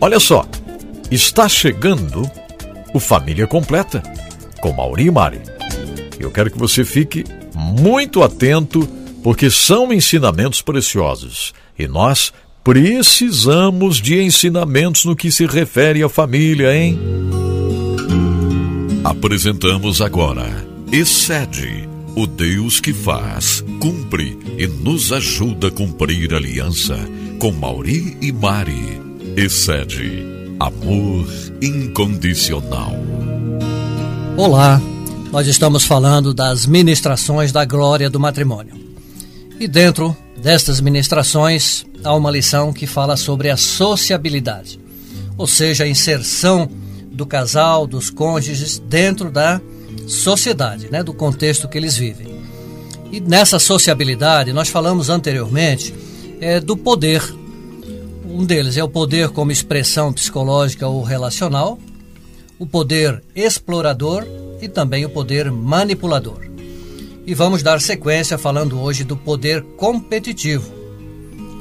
Olha só, está chegando o Família Completa com Mauri e Mari. Eu quero que você fique muito atento porque são ensinamentos preciosos e nós precisamos de ensinamentos no que se refere à família, hein? Apresentamos agora Excede, o Deus que faz, cumpre e nos ajuda a cumprir a aliança com Mauri e Mari. Excede, amor incondicional. Olá, nós estamos falando das ministrações da glória do matrimônio. E dentro destas ministrações há uma lição que fala sobre a sociabilidade, ou seja, a inserção do casal, dos cônjuges dentro da sociedade, né, do contexto que eles vivem. E nessa sociabilidade, nós falamos anteriormente é, do poder. Um deles é o poder como expressão psicológica ou relacional, o poder explorador e também o poder manipulador. E vamos dar sequência falando hoje do poder competitivo.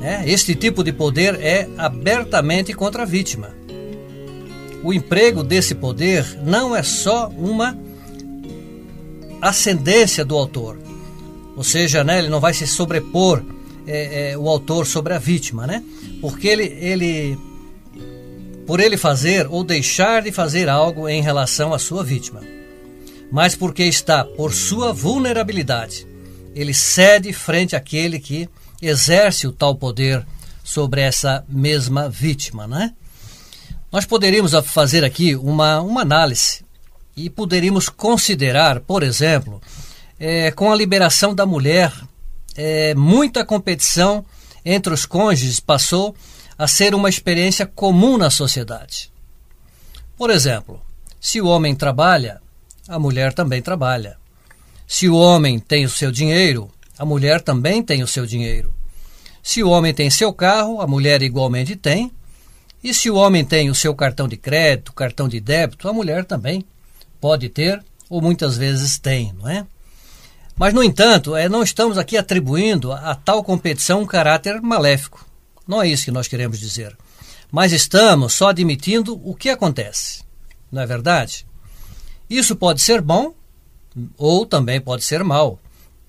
Né? Este tipo de poder é abertamente contra a vítima. O emprego desse poder não é só uma ascendência do autor, ou seja, né, ele não vai se sobrepor é, é, o autor sobre a vítima, né? Porque ele, ele, por ele fazer ou deixar de fazer algo em relação à sua vítima mas porque está por sua vulnerabilidade. Ele cede frente àquele que exerce o tal poder sobre essa mesma vítima, né? Nós poderíamos fazer aqui uma, uma análise e poderíamos considerar, por exemplo, é, com a liberação da mulher, é, muita competição entre os cônjuges passou a ser uma experiência comum na sociedade. Por exemplo, se o homem trabalha, a mulher também trabalha. Se o homem tem o seu dinheiro, a mulher também tem o seu dinheiro. Se o homem tem seu carro, a mulher igualmente tem. E se o homem tem o seu cartão de crédito, cartão de débito, a mulher também pode ter ou muitas vezes tem, não é? Mas, no entanto, é, não estamos aqui atribuindo a, a tal competição um caráter maléfico. Não é isso que nós queremos dizer. Mas estamos só admitindo o que acontece. Não é verdade? Isso pode ser bom ou também pode ser mal.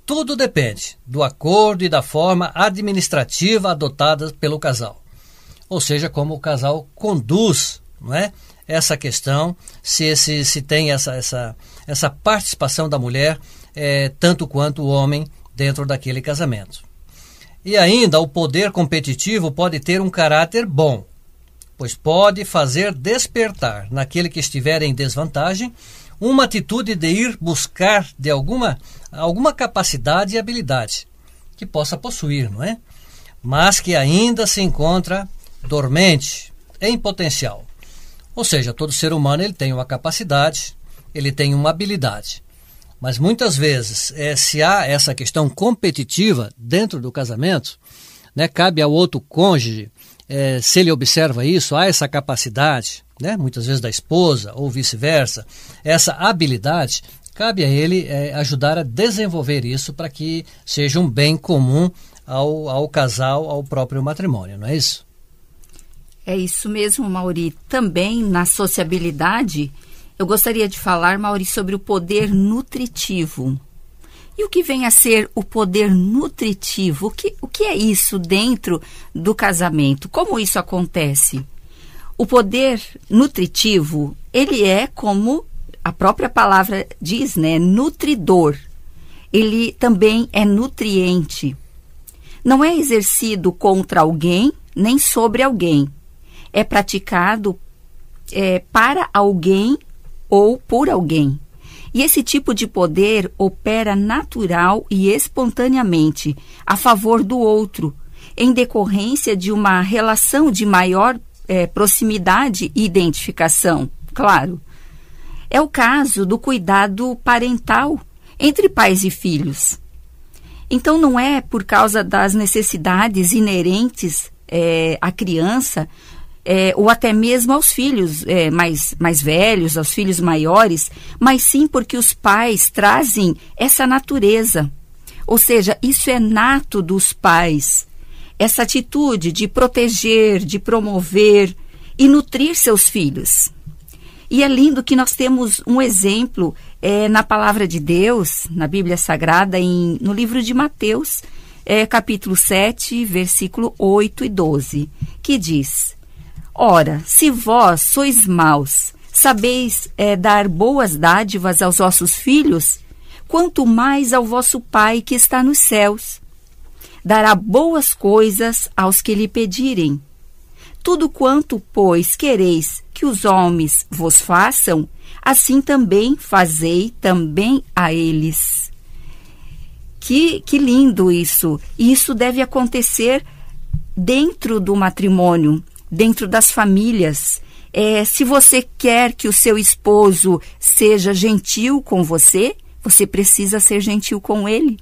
Tudo depende do acordo e da forma administrativa adotada pelo casal. Ou seja, como o casal conduz não é? essa questão, se, esse, se tem essa, essa, essa participação da mulher é, tanto quanto o homem dentro daquele casamento. E ainda o poder competitivo pode ter um caráter bom, pois pode fazer despertar naquele que estiver em desvantagem uma atitude de ir buscar de alguma, alguma capacidade e habilidade que possa possuir, não é? Mas que ainda se encontra dormente, em potencial. Ou seja, todo ser humano ele tem uma capacidade, ele tem uma habilidade. Mas muitas vezes, é, se há essa questão competitiva dentro do casamento, né, cabe ao outro cônjuge, é, se ele observa isso, há essa capacidade, né, muitas vezes da esposa ou vice-versa, essa habilidade, cabe a ele é, ajudar a desenvolver isso para que seja um bem comum ao, ao casal, ao próprio matrimônio, não é isso? É isso mesmo, Mauri. Também na sociabilidade, eu gostaria de falar, Mauri, sobre o poder nutritivo. E o que vem a ser o poder nutritivo? O que, o que é isso dentro do casamento? Como isso acontece? O poder nutritivo, ele é como a própria palavra diz, né? Nutridor. Ele também é nutriente. Não é exercido contra alguém nem sobre alguém. É praticado é, para alguém ou por alguém. E esse tipo de poder opera natural e espontaneamente a favor do outro, em decorrência de uma relação de maior é, proximidade e identificação, claro. É o caso do cuidado parental entre pais e filhos. Então, não é por causa das necessidades inerentes é, à criança é, ou até mesmo aos filhos é, mais, mais velhos, aos filhos maiores, mas sim porque os pais trazem essa natureza. Ou seja, isso é nato dos pais essa atitude de proteger, de promover e nutrir seus filhos. E é lindo que nós temos um exemplo é, na palavra de Deus, na Bíblia Sagrada, em, no livro de Mateus, é, capítulo 7, versículo 8 e 12, que diz: Ora, se vós sois maus, sabeis é, dar boas dádivas aos vossos filhos, quanto mais ao vosso Pai que está nos céus. Dará boas coisas aos que lhe pedirem. Tudo quanto, pois, quereis que os homens vos façam, assim também fazei também a eles. Que, que lindo isso! Isso deve acontecer dentro do matrimônio, dentro das famílias. É, se você quer que o seu esposo seja gentil com você, você precisa ser gentil com ele.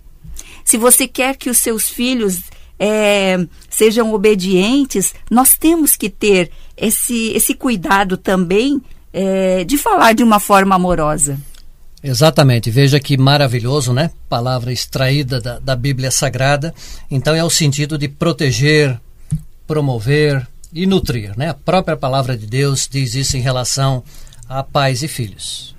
Se você quer que os seus filhos é, sejam obedientes, nós temos que ter esse, esse cuidado também é, de falar de uma forma amorosa. Exatamente, veja que maravilhoso, né? Palavra extraída da, da Bíblia Sagrada. Então é o sentido de proteger, promover e nutrir, né? A própria palavra de Deus diz isso em relação a pais e filhos.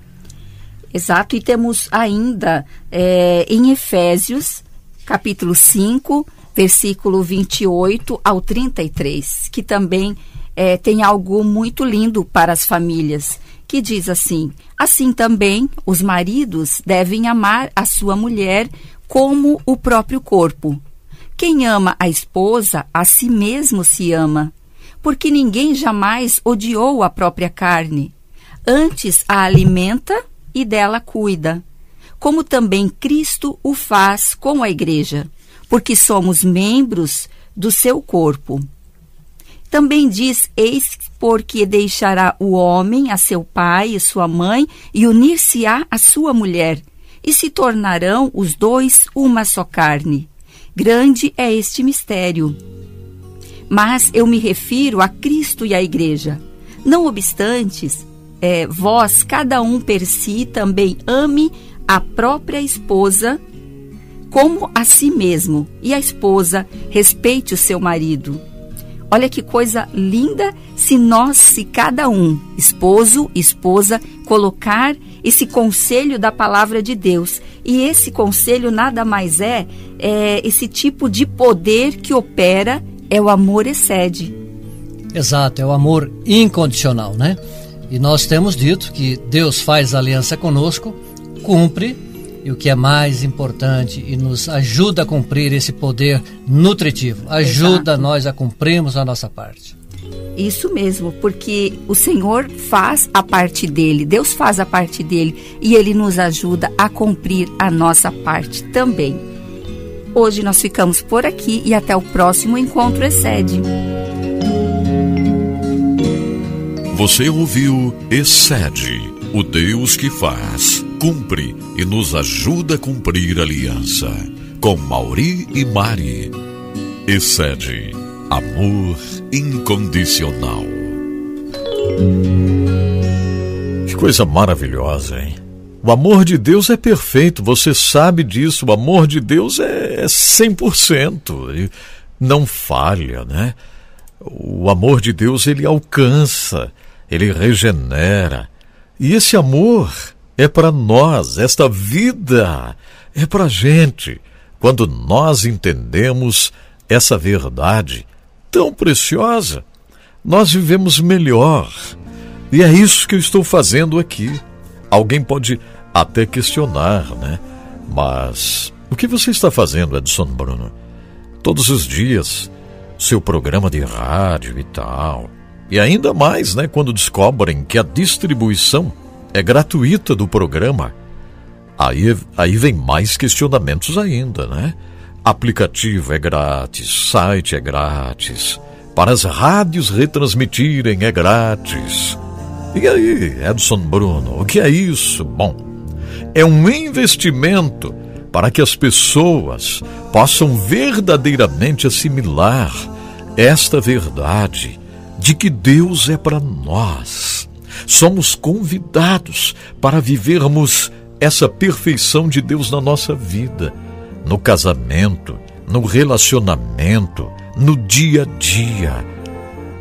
Exato, e temos ainda é, em Efésios, capítulo 5, versículo 28 ao 33, que também é, tem algo muito lindo para as famílias, que diz assim: Assim também os maridos devem amar a sua mulher como o próprio corpo. Quem ama a esposa, a si mesmo se ama, porque ninguém jamais odiou a própria carne. Antes a alimenta e dela cuida, como também Cristo o faz com a igreja porque somos membros do seu corpo. Também diz: Eis porque deixará o homem a seu pai e sua mãe e unir-se-á a sua mulher, e se tornarão os dois uma só carne. Grande é este mistério. Mas eu me refiro a Cristo e à Igreja. Não obstante, é, vós, cada um per si, também ame a própria esposa como a si mesmo, e a esposa respeite o seu marido. Olha que coisa linda se nós, se cada um, esposo, esposa, colocar esse conselho da palavra de Deus. E esse conselho nada mais é, é esse tipo de poder que opera, é o amor excede. Exato, é o amor incondicional, né? E nós temos dito que Deus faz aliança conosco, cumpre e o que é mais importante e nos ajuda a cumprir esse poder nutritivo, ajuda Exato. nós a cumprirmos a nossa parte. Isso mesmo, porque o Senhor faz a parte dele, Deus faz a parte dele e ele nos ajuda a cumprir a nossa parte também. Hoje nós ficamos por aqui e até o próximo encontro Excede. Você ouviu Excede, o Deus que faz cumpre e nos ajuda a cumprir a aliança. Com Mauri e Mari. Excede amor incondicional. Que coisa maravilhosa, hein? O amor de Deus é perfeito, você sabe disso. O amor de Deus é 100%. Não falha, né? O amor de Deus ele alcança, ele regenera. E esse amor é para nós, esta vida é para a gente. Quando nós entendemos essa verdade tão preciosa, nós vivemos melhor. E é isso que eu estou fazendo aqui. Alguém pode até questionar, né? Mas o que você está fazendo, Edson Bruno? Todos os dias, seu programa de rádio e tal. E ainda mais, né, quando descobrem que a distribuição é gratuita do programa. Aí, aí vem mais questionamentos ainda, né? Aplicativo é grátis, site é grátis, para as rádios retransmitirem é grátis. E aí, Edson Bruno, o que é isso? Bom, é um investimento para que as pessoas possam verdadeiramente assimilar esta verdade de que Deus é para nós somos convidados para vivermos essa perfeição de Deus na nossa vida, no casamento, no relacionamento, no dia a dia.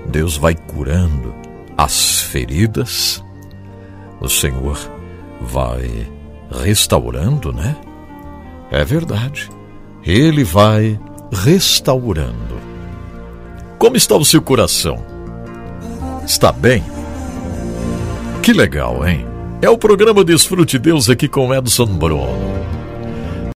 Deus vai curando, as feridas, o Senhor vai restaurando, né? É verdade. Ele vai restaurando. Como está o seu coração? Está bem? Que legal, hein? É o programa Desfrute Deus aqui com Edson Bruno.